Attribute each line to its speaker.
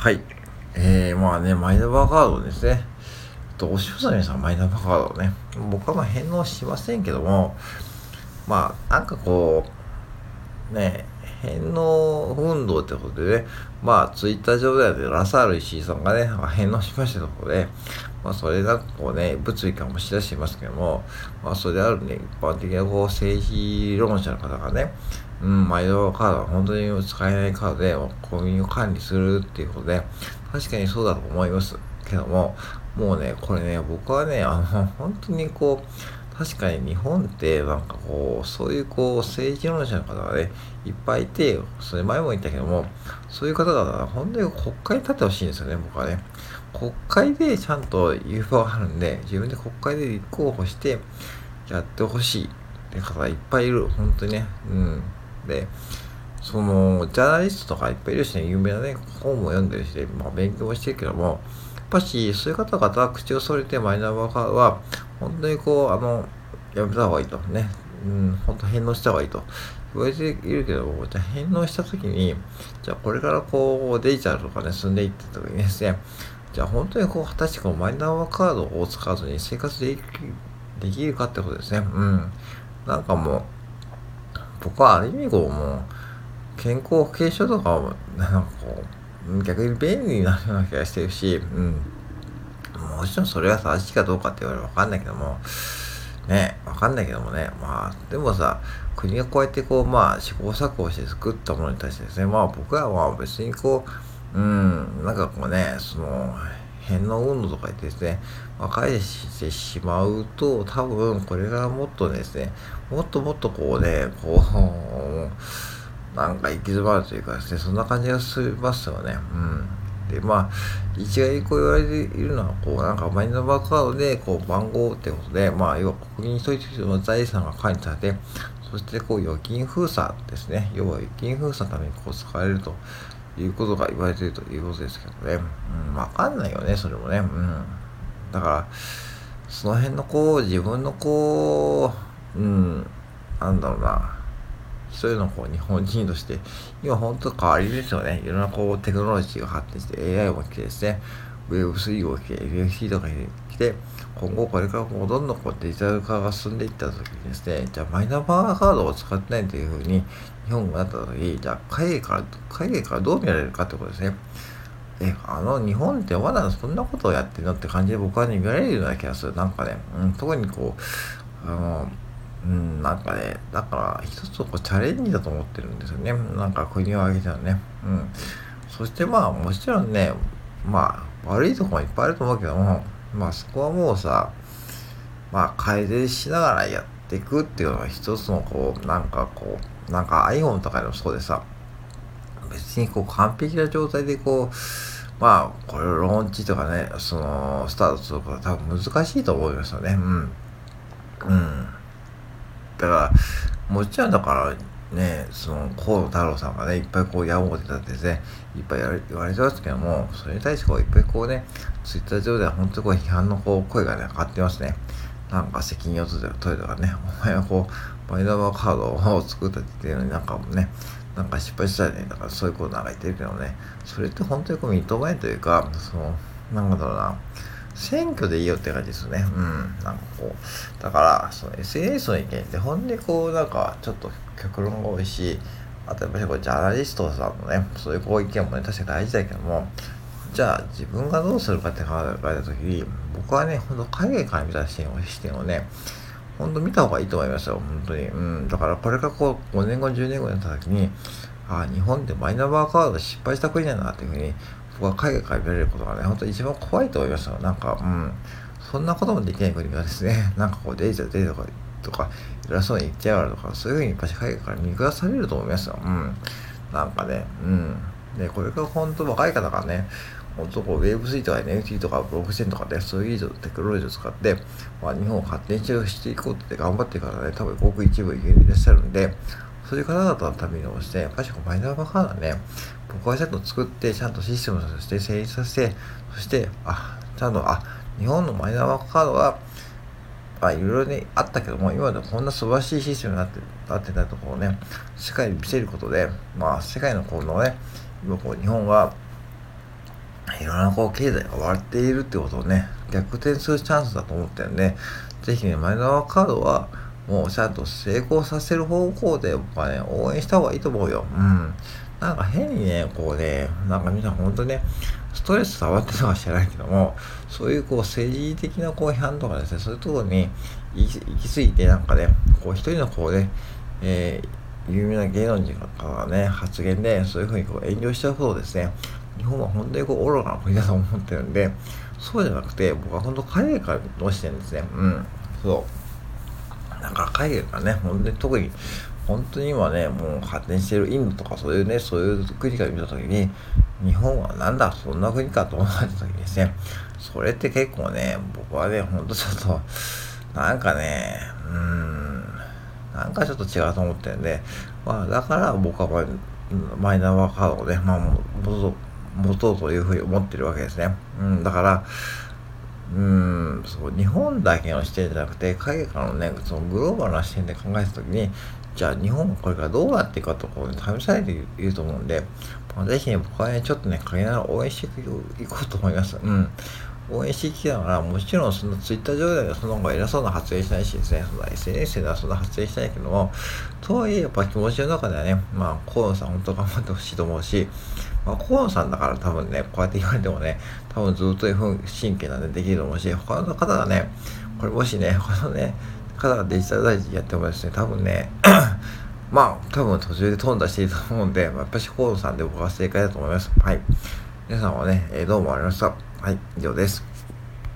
Speaker 1: はい。えー、まあね、マイナンバーカードですね。と、おします皆さん、マイナンバーカードね。僕はまあ返納しませんけども、まあ、なんかこう、ね、返納運動ってことでね、まあ、ツイッター上ではね、ラサール石井さんがね、返納しましたところで、まあ、それがこうね、物理かもしれしていますけども、まあ、それであるね、一般的なこう、政治論者の方がね、うん、マイドカードは本当に使えないカードで、コンビニを管理するっていうことで、確かにそうだと思いますけども、もうね、これね、僕はね、あの、本当にこう、確かに日本ってなんかこう、そういうこう、政治論者の方がね、いっぱいいて、それ前も言ったけども、そういう方々は本当に国会に立ってほしいんですよね、僕はね。国会でちゃんと言う場があるんで、自分で国会で立候補してやってほしいって方がいっぱいいる、本当にね。うん。で、その、ジャーナリストとかいっぱいいるしね、有名なね、本も読んでるし、ねまあ勉強もしてるけども、やっぱし、そういう方々は口を揃えてマイナンバーカードは、本当にこう、あの、やめた方がいいと。ね。うん、本当返納した方がいいと。言われているけど、じゃあ返納したときに、じゃあこれからこうデジタルとかね、進んでいったときにですね、じゃあ本当にこう、果たしてこうマイナンバーカードを使わずに生活できできるかってことですね。うん。なんかもう、僕はある意味こう、もう、健康保険証とかも、なんかこう、逆に便利になるような気がしてるし、うん。もちろんそれが正しいかどうかって言われるわかんないけども、ね、わかんないけどもね、まあ、でもさ、国がこうやってこう、まあ、試行錯誤して作ったものに対してですね、まあ僕はまあ別にこう、うん、なんかこうね、その、返納運動とか言ってですね、まあ、返してしまうと、多分これがもっとですね、もっともっとこうね、こう、なんか行き詰まるというかですね、そんな感じがしますよね。うん。で、まあ、一概にこう言われているのは、こう、なんかマイナンバーカードで、こう、番号ってことで、まあ、要は国民一人一人の財産が管理されて、そして、こう、預金封鎖ですね。要は預金封鎖のためにこう使われるということが言われているということですけどね。うん、わかんないよね、それもね。うん。だから、その辺のこう、自分のこう、うん、なんだろうな。一人のこう日本人として、今本当変わりですよね。いろんなこうテクノロジーが発展して AI も来てですね、Web3 も来て、NFT とかに来て、今後これからもうどんどんこうデジタル化が進んでいった時にですね、じゃあマイナンバーカードを使ってないというふうに日本がなった時、じゃあ海外から、海外からどう見られるかってことですね。え、あの、日本ってまだそんなことをやってるのって感じで僕はね、見られるような気がする。なんかね、うん、特にこう、あの、うん、なんかね、だから一つこうチャレンジだと思ってるんですよね。なんか国を挙げてはね。うん。そしてまあもちろんね、まあ悪いとこもいっぱいあると思うけども、まあそこはもうさ、まあ改善しながらやっていくっていうのは一つのこう、なんかこう、なんか iPhone とかでもそうでさ、別にこう完璧な状態でこう、まあこれをローンチとかね、その、スタートすることは多分難しいと思いますよね。うん。うん。だから、もちろんだからね、その河野太郎さんがね、いっぱいこう、やぼってたってですね、いっぱい言われてますけども、それに対してこう、いっぱいこうね、ツイッター上では本当にこう、批判のこう、声がね、上がってますね。なんか責任を取れとかね、お前はこう、マイナンバーカードを作ったっていうのになんかもね、なんか失敗したよね。だからそういうことなんか言ってるけどね、それって本当にこう認めというか、その、なんだろうな、選挙でいいよって感じですね。うん。なんかこう、だから、その SNS の意見ってほんでこう、なんかちょっと極論が多いし、あとやっぱりこうジャーナリストさんのね、そういうこう意見もね、確か大事だけども、じゃあ自分がどうするかって考えた時に、僕はね、ほんと海外から見た視点を視点をね、ほんと見た方がいいと思いますよ、本当に。うん。だからこれからこう、5年後、10年後になった時に、ああ、日本ってマイナンバーカード失敗した国だなっていうふうには海外から見られることがね、本当に一番怖いと思いましたなんか、うん、そんなこともできない国がですね、なんかこうデイジタルデータとか、とか、偉そうに言っちゃうとか、そういうふうにやっぱり海外から見下されると思いますよ。うん。なんかね、うん。で、これから本当若い方がね、本当こう Web3 とか NFT とかブロックチェーンとかで、そういうテクノロジーを使って、まあ、日本を発展していこうって頑張ってるからね、多分ごく一部いらっしゃるんで、そういう方々のためにもして、やっぱりマイナンバーカードはね、僕はちゃんと作って、ちゃんとシステムとして成立させて、そして、あ、ちゃんと、あ、日本のマイナンバーカードは、まあ、いろいろね、あったけども、今でこんな素晴らしいシステムになって、なってたところをね、世界に見せることで、まあ、世界のこのね、今こう、日本は、いろんなこう経済が割っているってことをね、逆転するチャンスだと思ってるんで、ぜひね、マイナンバーカードは、もうちゃんと成功させる方向で僕はね、応援した方がいいと思うよ。うん。なんか変にね、こうね、なんかみんな本当ね、ストレス溜まってるのか知らないけども、そういうこう政治的なこう批判とかですね、そういうところに行き過ぎて、なんかね、こう一人のこうね、えー、有名な芸能人からね、発言で、そういうふうにこう遠慮しちゃうほどですね、日本は本当にこう愚かな国だと思ってるんで、そうじゃなくて、僕は本当海外からの視点ですね。うん。そう。なんか海外からね、本当に特に、本当に今ね、もう発展してるインドとかそういうね、そういう国から見たときに、日本はなんだ、そんな国かと思ったときにですね、それって結構ね、僕はね、ほんとちょっと、なんかね、うーん、なんかちょっと違うと思ってるんで、まあ、だから僕はマイナンバーカードをね、まあ、持とうというふうに思ってるわけですね。うん、だから、うん、そう、日本だけの視点じゃなくて、海外からのね、そのグローバルな視点で考えたときに、じゃあ日本はこれからどうなっていくかところに試されていると思うんで、まあ、ぜひね、僕はね、ちょっとね、陰ながら応援していこうと思います。うん。応援していきながら、もちろんそのツイッター上ではその方が偉そうな発言しないしですね、その SNS ではそんな発言しないけども、とはいえやっぱ気持ちの中ではね、まあ河野さん本当頑張ってほしいと思うし、まあ河野さんだから多分ね、こうやって言われてもね、多分ずっと神経なんでできると思うし、他の方がね、これもしね、他のね、方がデジタル大臣やってもですね、多分ね、まあ、多分途中で飛んだしていたと思うんで、まあ、やっぱし河野さんで僕は正解だと思います。はい。皆さんはね、えー、どうもありました？はい、以上です。